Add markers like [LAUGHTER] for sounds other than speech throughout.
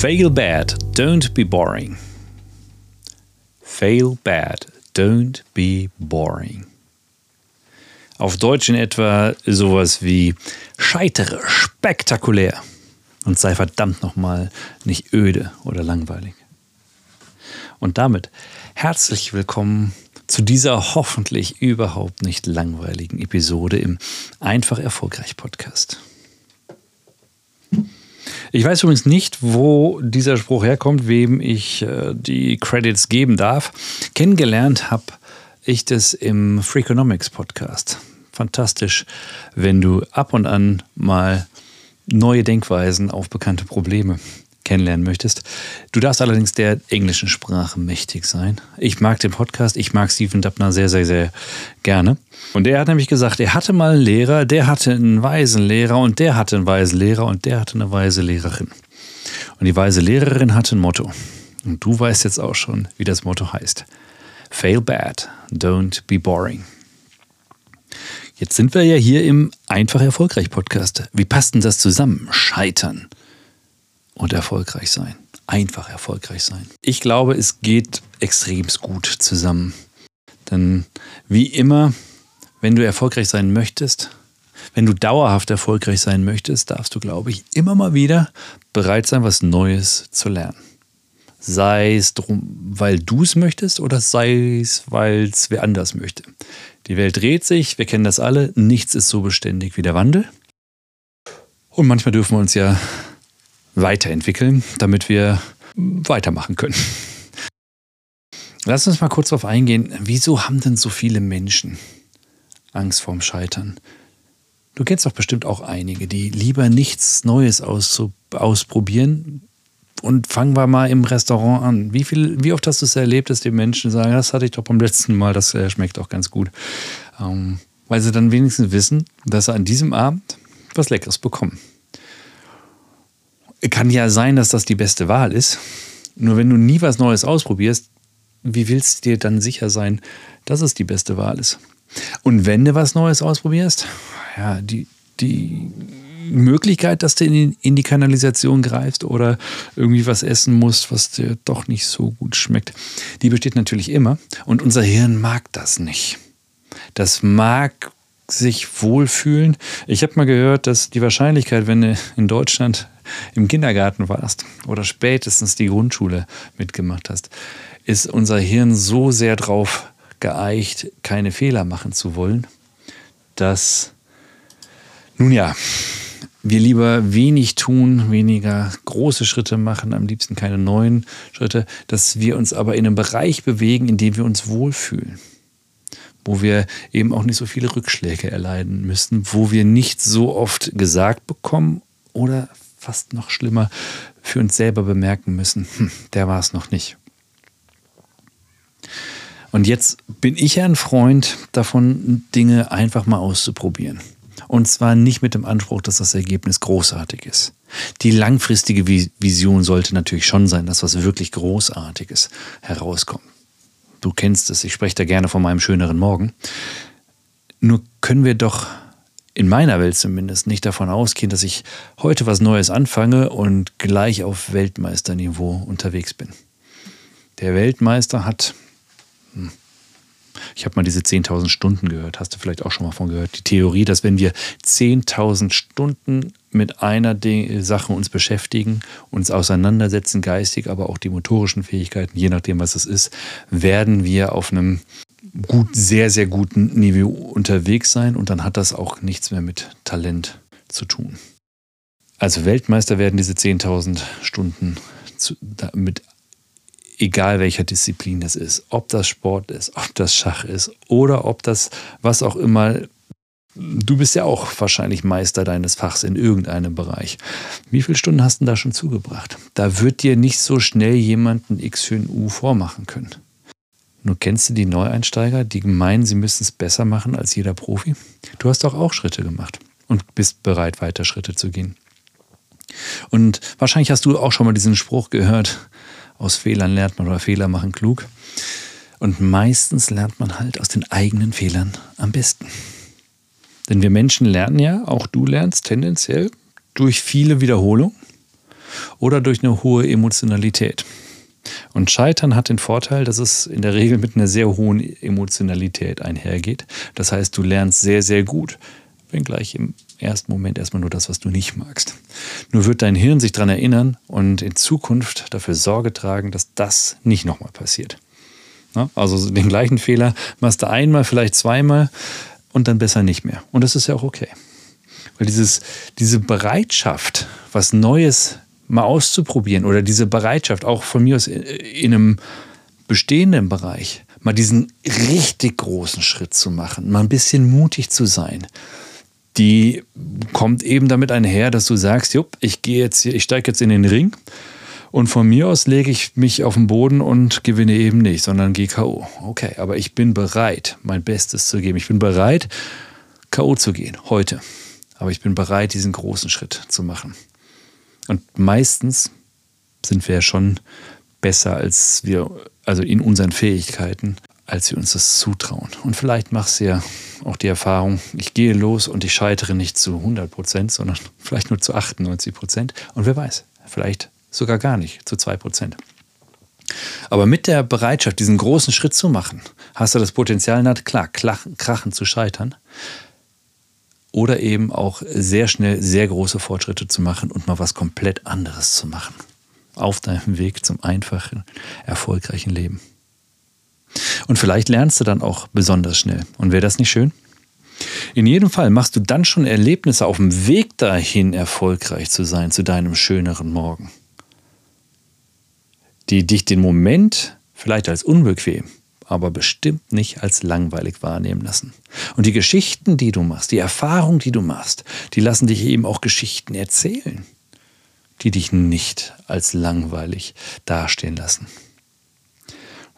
Fail bad, don't be boring. Fail bad, don't be boring. Auf Deutsch in etwa sowas wie scheitere spektakulär und sei verdammt nochmal nicht öde oder langweilig. Und damit herzlich willkommen zu dieser hoffentlich überhaupt nicht langweiligen Episode im Einfach Erfolgreich Podcast. Ich weiß übrigens nicht, wo dieser Spruch herkommt, wem ich äh, die Credits geben darf. Kennengelernt habe ich das im Freakonomics Podcast. Fantastisch, wenn du ab und an mal neue Denkweisen auf bekannte Probleme kennenlernen möchtest. Du darfst allerdings der englischen Sprache mächtig sein. Ich mag den Podcast, ich mag Stephen Dubner sehr, sehr, sehr gerne. Und er hat nämlich gesagt, er hatte mal einen Lehrer, der hatte einen weisen Lehrer und der hatte einen weisen Lehrer und der hatte eine weise Lehrerin. Und die weise Lehrerin hatte ein Motto. Und du weißt jetzt auch schon, wie das Motto heißt. Fail bad, don't be boring. Jetzt sind wir ja hier im Einfach Erfolgreich Podcast. Wie passt denn das zusammen? Scheitern und erfolgreich sein. Einfach erfolgreich sein. Ich glaube, es geht extrem gut zusammen. Denn wie immer, wenn du erfolgreich sein möchtest, wenn du dauerhaft erfolgreich sein möchtest, darfst du, glaube ich, immer mal wieder bereit sein, was Neues zu lernen. Sei es drum, weil du es möchtest oder sei es, weil es wer anders möchte. Die Welt dreht sich, wir kennen das alle, nichts ist so beständig wie der Wandel. Und manchmal dürfen wir uns ja weiterentwickeln, damit wir weitermachen können. Lass uns mal kurz darauf eingehen, wieso haben denn so viele Menschen Angst vorm Scheitern? Du kennst doch bestimmt auch einige, die lieber nichts Neues ausprobieren. Und fangen wir mal im Restaurant an. Wie, viel, wie oft hast du es erlebt, dass die Menschen sagen, das hatte ich doch beim letzten Mal, das äh, schmeckt auch ganz gut. Ähm, weil sie dann wenigstens wissen, dass sie an diesem Abend was Leckeres bekommen. Kann ja sein, dass das die beste Wahl ist. Nur wenn du nie was Neues ausprobierst, wie willst du dir dann sicher sein, dass es die beste Wahl ist? Und wenn du was Neues ausprobierst, ja, die, die Möglichkeit, dass du in in die Kanalisation greifst oder irgendwie was essen musst, was dir doch nicht so gut schmeckt, die besteht natürlich immer. Und unser Hirn mag das nicht. Das mag sich wohlfühlen. Ich habe mal gehört, dass die Wahrscheinlichkeit, wenn du in Deutschland im Kindergarten warst oder spätestens die Grundschule mitgemacht hast, ist unser Hirn so sehr drauf geeicht, keine Fehler machen zu wollen, dass, nun ja, wir lieber wenig tun, weniger große Schritte machen, am liebsten keine neuen Schritte, dass wir uns aber in einem Bereich bewegen, in dem wir uns wohlfühlen wo wir eben auch nicht so viele Rückschläge erleiden müssen, wo wir nicht so oft gesagt bekommen oder fast noch schlimmer, für uns selber bemerken müssen, hm, der war es noch nicht. Und jetzt bin ich ja ein Freund davon, Dinge einfach mal auszuprobieren. Und zwar nicht mit dem Anspruch, dass das Ergebnis großartig ist. Die langfristige Vision sollte natürlich schon sein, dass was wirklich Großartiges herauskommt. Du kennst es, ich spreche da gerne von meinem schöneren Morgen. Nur können wir doch in meiner Welt zumindest nicht davon ausgehen, dass ich heute was Neues anfange und gleich auf Weltmeisterniveau unterwegs bin. Der Weltmeister hat, hm, ich habe mal diese 10.000 Stunden gehört, hast du vielleicht auch schon mal von gehört, die Theorie, dass wenn wir 10.000 Stunden mit einer Sache uns beschäftigen, uns auseinandersetzen, geistig, aber auch die motorischen Fähigkeiten, je nachdem, was es ist, werden wir auf einem gut, sehr, sehr guten Niveau unterwegs sein und dann hat das auch nichts mehr mit Talent zu tun. Also Weltmeister werden diese 10.000 Stunden zu, mit egal welcher Disziplin das ist, ob das Sport ist, ob das Schach ist oder ob das was auch immer du bist ja auch wahrscheinlich Meister deines Fachs in irgendeinem Bereich. Wie viele Stunden hast du da schon zugebracht? Da wird dir nicht so schnell jemand ein X für ein U vormachen können. Nur kennst du die Neueinsteiger, die meinen, sie müssen es besser machen als jeder Profi? Du hast doch auch Schritte gemacht und bist bereit, weiter Schritte zu gehen. Und wahrscheinlich hast du auch schon mal diesen Spruch gehört, aus Fehlern lernt man oder Fehler machen klug. Und meistens lernt man halt aus den eigenen Fehlern am besten. Denn wir Menschen lernen ja, auch du lernst tendenziell durch viele Wiederholungen oder durch eine hohe Emotionalität. Und Scheitern hat den Vorteil, dass es in der Regel mit einer sehr hohen Emotionalität einhergeht. Das heißt, du lernst sehr, sehr gut, wenngleich im ersten Moment erstmal nur das, was du nicht magst. Nur wird dein Hirn sich daran erinnern und in Zukunft dafür Sorge tragen, dass das nicht nochmal passiert. Also den gleichen Fehler machst du einmal, vielleicht zweimal und dann besser nicht mehr. Und das ist ja auch okay. Weil dieses, diese Bereitschaft, was Neues mal auszuprobieren oder diese Bereitschaft, auch von mir aus in einem bestehenden Bereich, mal diesen richtig großen Schritt zu machen, mal ein bisschen mutig zu sein, die kommt eben damit einher, dass du sagst, jupp, ich gehe jetzt, ich steige jetzt in den Ring und von mir aus lege ich mich auf den Boden und gewinne eben nicht, sondern gehe K.O. Okay, aber ich bin bereit, mein Bestes zu geben. Ich bin bereit, K.O. zu gehen, heute. Aber ich bin bereit, diesen großen Schritt zu machen. Und meistens sind wir ja schon besser als wir, also in unseren Fähigkeiten, als wir uns das zutrauen. Und vielleicht machst du ja auch die Erfahrung, ich gehe los und ich scheitere nicht zu 100 Prozent, sondern [LAUGHS] vielleicht nur zu 98 Prozent. Und wer weiß, vielleicht sogar gar nicht, zu 2 Prozent. Aber mit der Bereitschaft, diesen großen Schritt zu machen, hast du das Potenzial, na klar, krachen zu scheitern oder eben auch sehr schnell sehr große Fortschritte zu machen und mal was komplett anderes zu machen. Auf deinem Weg zum einfachen, erfolgreichen Leben. Und vielleicht lernst du dann auch besonders schnell. Und wäre das nicht schön? In jedem Fall machst du dann schon Erlebnisse auf dem Weg dahin, erfolgreich zu sein, zu deinem schöneren Morgen, die dich den Moment vielleicht als unbequem aber bestimmt nicht als langweilig wahrnehmen lassen. Und die Geschichten, die du machst, die Erfahrungen, die du machst, die lassen dich eben auch Geschichten erzählen, die dich nicht als langweilig dastehen lassen.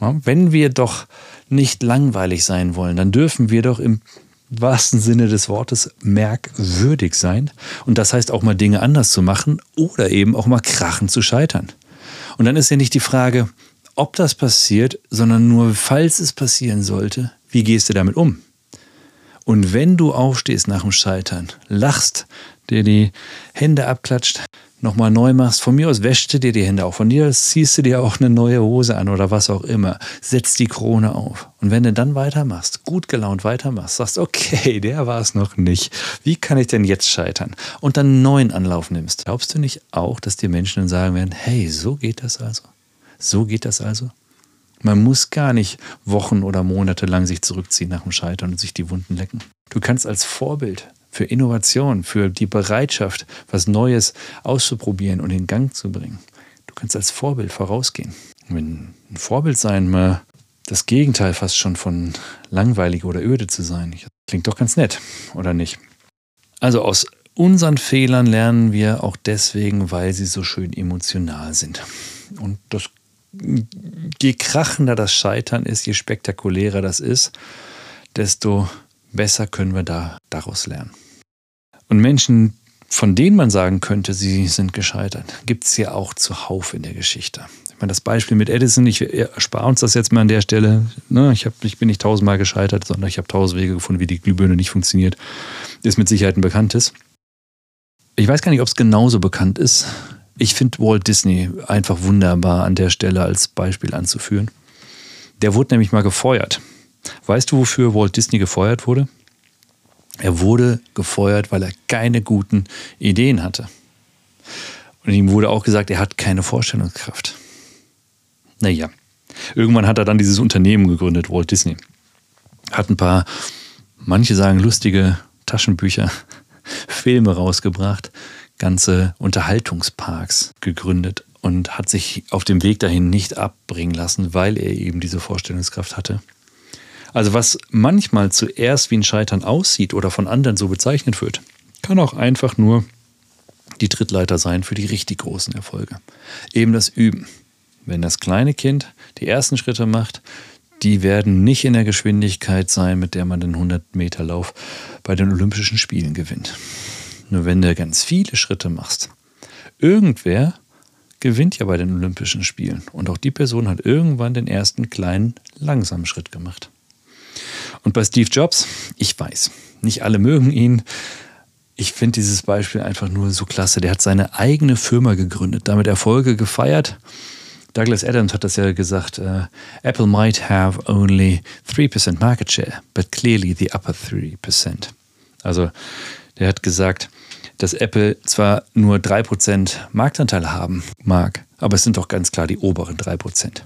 Wenn wir doch nicht langweilig sein wollen, dann dürfen wir doch im wahrsten Sinne des Wortes merkwürdig sein. Und das heißt auch mal Dinge anders zu machen oder eben auch mal krachen zu scheitern. Und dann ist ja nicht die Frage, ob das passiert, sondern nur, falls es passieren sollte, wie gehst du damit um? Und wenn du aufstehst nach dem Scheitern, lachst, dir die Hände abklatscht, nochmal neu machst, von mir aus wäschst du dir die Hände auch, von dir aus ziehst du dir auch eine neue Hose an oder was auch immer, setzt die Krone auf. Und wenn du dann weitermachst, gut gelaunt weitermachst, sagst, okay, der war es noch nicht, wie kann ich denn jetzt scheitern? Und dann einen neuen Anlauf nimmst, glaubst du nicht auch, dass die Menschen dann sagen werden, hey, so geht das also? So geht das also? Man muss gar nicht Wochen oder Monate lang sich zurückziehen nach dem Scheitern und sich die Wunden lecken. Du kannst als Vorbild für Innovation, für die Bereitschaft, was Neues auszuprobieren und in Gang zu bringen, du kannst als Vorbild vorausgehen. Wenn ein Vorbild sein mal das Gegenteil fast schon von langweilig oder öde zu sein, klingt doch ganz nett, oder nicht? Also aus unseren Fehlern lernen wir auch deswegen, weil sie so schön emotional sind. Und das je krachender das Scheitern ist, je spektakulärer das ist, desto besser können wir da daraus lernen. Und Menschen, von denen man sagen könnte, sie sind gescheitert, gibt es ja auch zuhauf in der Geschichte. Ich meine, das Beispiel mit Edison, ich erspare uns das jetzt mal an der Stelle. Ne? Ich, hab, ich bin nicht tausendmal gescheitert, sondern ich habe tausend Wege gefunden, wie die Glühbirne nicht funktioniert. Ist mit Sicherheit ein bekanntes. Ich weiß gar nicht, ob es genauso bekannt ist ich finde Walt Disney einfach wunderbar an der Stelle als Beispiel anzuführen. Der wurde nämlich mal gefeuert. Weißt du, wofür Walt Disney gefeuert wurde? Er wurde gefeuert, weil er keine guten Ideen hatte. Und ihm wurde auch gesagt, er hat keine Vorstellungskraft. Naja, irgendwann hat er dann dieses Unternehmen gegründet, Walt Disney. Hat ein paar, manche sagen lustige Taschenbücher, [LAUGHS] Filme rausgebracht, ganze Unterhaltungsparks gegründet und hat sich auf dem Weg dahin nicht abbringen lassen, weil er eben diese Vorstellungskraft hatte. Also was manchmal zuerst wie ein Scheitern aussieht oder von anderen so bezeichnet wird, kann auch einfach nur die Trittleiter sein für die richtig großen Erfolge. Eben das Üben. Wenn das kleine Kind die ersten Schritte macht, die werden nicht in der Geschwindigkeit sein, mit der man den 100-Meter-Lauf bei den Olympischen Spielen gewinnt. Nur wenn du ganz viele Schritte machst, irgendwer gewinnt ja bei den Olympischen Spielen. Und auch die Person hat irgendwann den ersten kleinen, langsamen Schritt gemacht. Und bei Steve Jobs, ich weiß, nicht alle mögen ihn. Ich finde dieses Beispiel einfach nur so klasse. Der hat seine eigene Firma gegründet, damit Erfolge gefeiert. Douglas Adams hat das ja gesagt, uh, Apple might have only 3% market share, but clearly the upper 3%. Also der hat gesagt, dass Apple zwar nur 3% Marktanteil haben mag, aber es sind doch ganz klar die oberen 3%.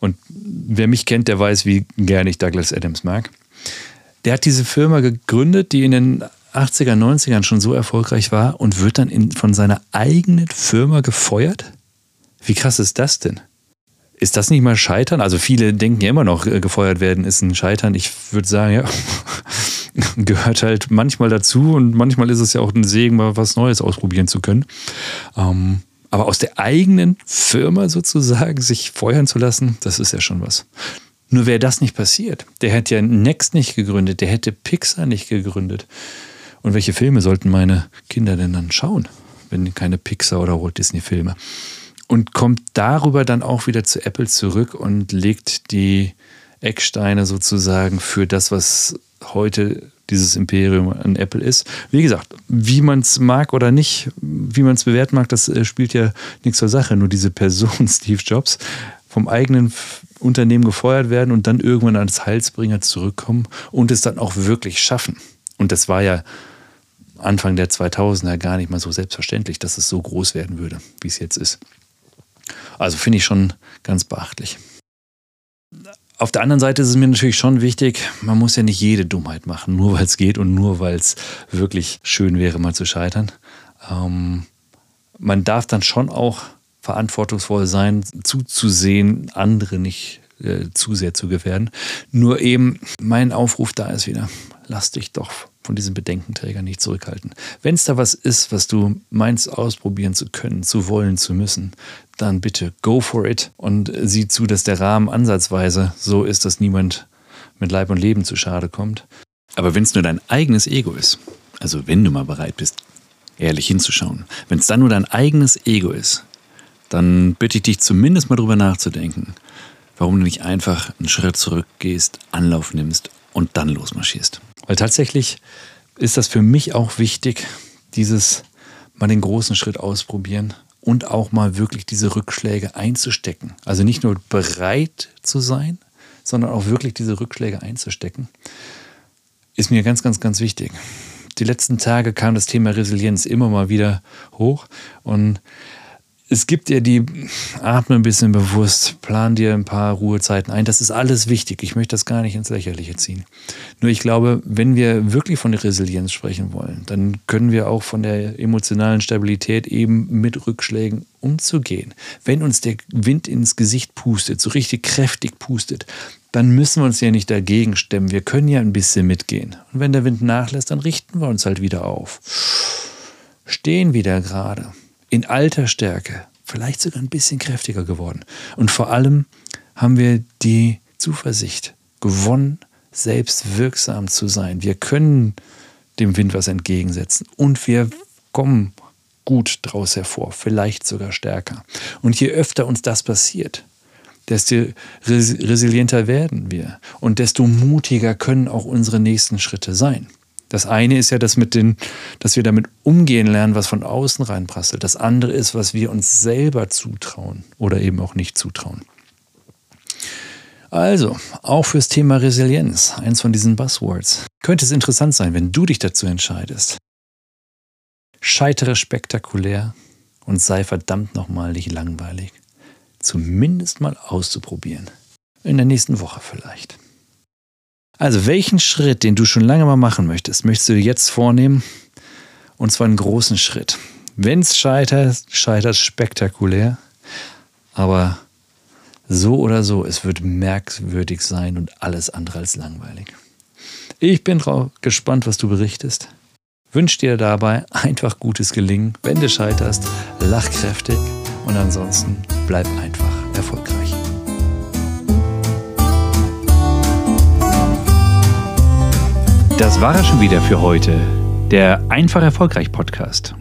Und wer mich kennt, der weiß, wie gerne ich Douglas Adams mag. Der hat diese Firma gegründet, die in den 80er, 90ern schon so erfolgreich war und wird dann in, von seiner eigenen Firma gefeuert? Wie krass ist das denn? Ist das nicht mal Scheitern? Also viele denken ja immer noch, äh, gefeuert werden ist ein Scheitern. Ich würde sagen, ja, [LAUGHS] gehört halt manchmal dazu und manchmal ist es ja auch ein Segen, mal was Neues ausprobieren zu können. Ähm, aber aus der eigenen Firma sozusagen sich feuern zu lassen, das ist ja schon was. Nur wäre das nicht passiert. Der hätte ja Next nicht gegründet, der hätte Pixar nicht gegründet. Und welche Filme sollten meine Kinder denn dann schauen, wenn keine Pixar oder Walt Disney Filme? Und kommt darüber dann auch wieder zu Apple zurück und legt die Ecksteine sozusagen für das, was heute dieses Imperium an Apple ist. Wie gesagt, wie man es mag oder nicht, wie man es bewerten mag, das äh, spielt ja nichts zur Sache. Nur diese Person, [LAUGHS] Steve Jobs, vom eigenen Unternehmen gefeuert werden und dann irgendwann als Heilsbringer zurückkommen und es dann auch wirklich schaffen. Und das war ja Anfang der 2000er gar nicht mal so selbstverständlich, dass es so groß werden würde, wie es jetzt ist. Also finde ich schon ganz beachtlich. Auf der anderen Seite ist es mir natürlich schon wichtig, man muss ja nicht jede Dummheit machen, nur weil es geht und nur weil es wirklich schön wäre, mal zu scheitern. Ähm, man darf dann schon auch verantwortungsvoll sein, zuzusehen, andere nicht äh, zu sehr zu gefährden. Nur eben mein Aufruf da ist wieder, lass dich doch von diesen Bedenkenträgern nicht zurückhalten. Wenn es da was ist, was du meinst ausprobieren zu können, zu wollen, zu müssen, dann bitte go for it und sieh zu, dass der Rahmen ansatzweise so ist, dass niemand mit Leib und Leben zu Schade kommt. Aber wenn es nur dein eigenes Ego ist, also wenn du mal bereit bist, ehrlich hinzuschauen, wenn es dann nur dein eigenes Ego ist, dann bitte ich dich zumindest mal drüber nachzudenken, warum du nicht einfach einen Schritt zurückgehst, Anlauf nimmst und dann losmarschierst. Weil tatsächlich ist das für mich auch wichtig, dieses mal den großen Schritt ausprobieren und auch mal wirklich diese Rückschläge einzustecken. Also nicht nur bereit zu sein, sondern auch wirklich diese Rückschläge einzustecken, ist mir ganz, ganz, ganz wichtig. Die letzten Tage kam das Thema Resilienz immer mal wieder hoch und es gibt dir die, atme ein bisschen bewusst, plan dir ein paar Ruhezeiten ein. Das ist alles wichtig. Ich möchte das gar nicht ins Lächerliche ziehen. Nur ich glaube, wenn wir wirklich von der Resilienz sprechen wollen, dann können wir auch von der emotionalen Stabilität eben mit Rückschlägen umzugehen. Wenn uns der Wind ins Gesicht pustet, so richtig kräftig pustet, dann müssen wir uns ja nicht dagegen stemmen. Wir können ja ein bisschen mitgehen. Und wenn der Wind nachlässt, dann richten wir uns halt wieder auf. Stehen wieder gerade in alter Stärke, vielleicht sogar ein bisschen kräftiger geworden. Und vor allem haben wir die Zuversicht gewonnen, selbst wirksam zu sein. Wir können dem Wind was entgegensetzen und wir kommen gut draus hervor, vielleicht sogar stärker. Und je öfter uns das passiert, desto resilienter werden wir und desto mutiger können auch unsere nächsten Schritte sein. Das eine ist ja das mit den, dass wir damit umgehen lernen, was von außen reinprasselt. Das andere ist, was wir uns selber zutrauen oder eben auch nicht zutrauen. Also, auch fürs Thema Resilienz, eins von diesen Buzzwords, könnte es interessant sein, wenn du dich dazu entscheidest. Scheitere spektakulär und sei verdammt nochmal nicht langweilig. Zumindest mal auszuprobieren. In der nächsten Woche vielleicht. Also welchen Schritt, den du schon lange mal machen möchtest, möchtest du jetzt vornehmen? Und zwar einen großen Schritt. Wenn es scheitert, scheitert spektakulär. Aber So oder so, es wird merkwürdig sein und alles andere als langweilig. Ich bin gespannt, was du berichtest. Wünsch dir dabei einfach gutes Gelingen. Wenn du scheiterst, lach kräftig und ansonsten bleib einfach erfolgreich. Das war es schon wieder für heute. Der Einfach Erfolgreich Podcast.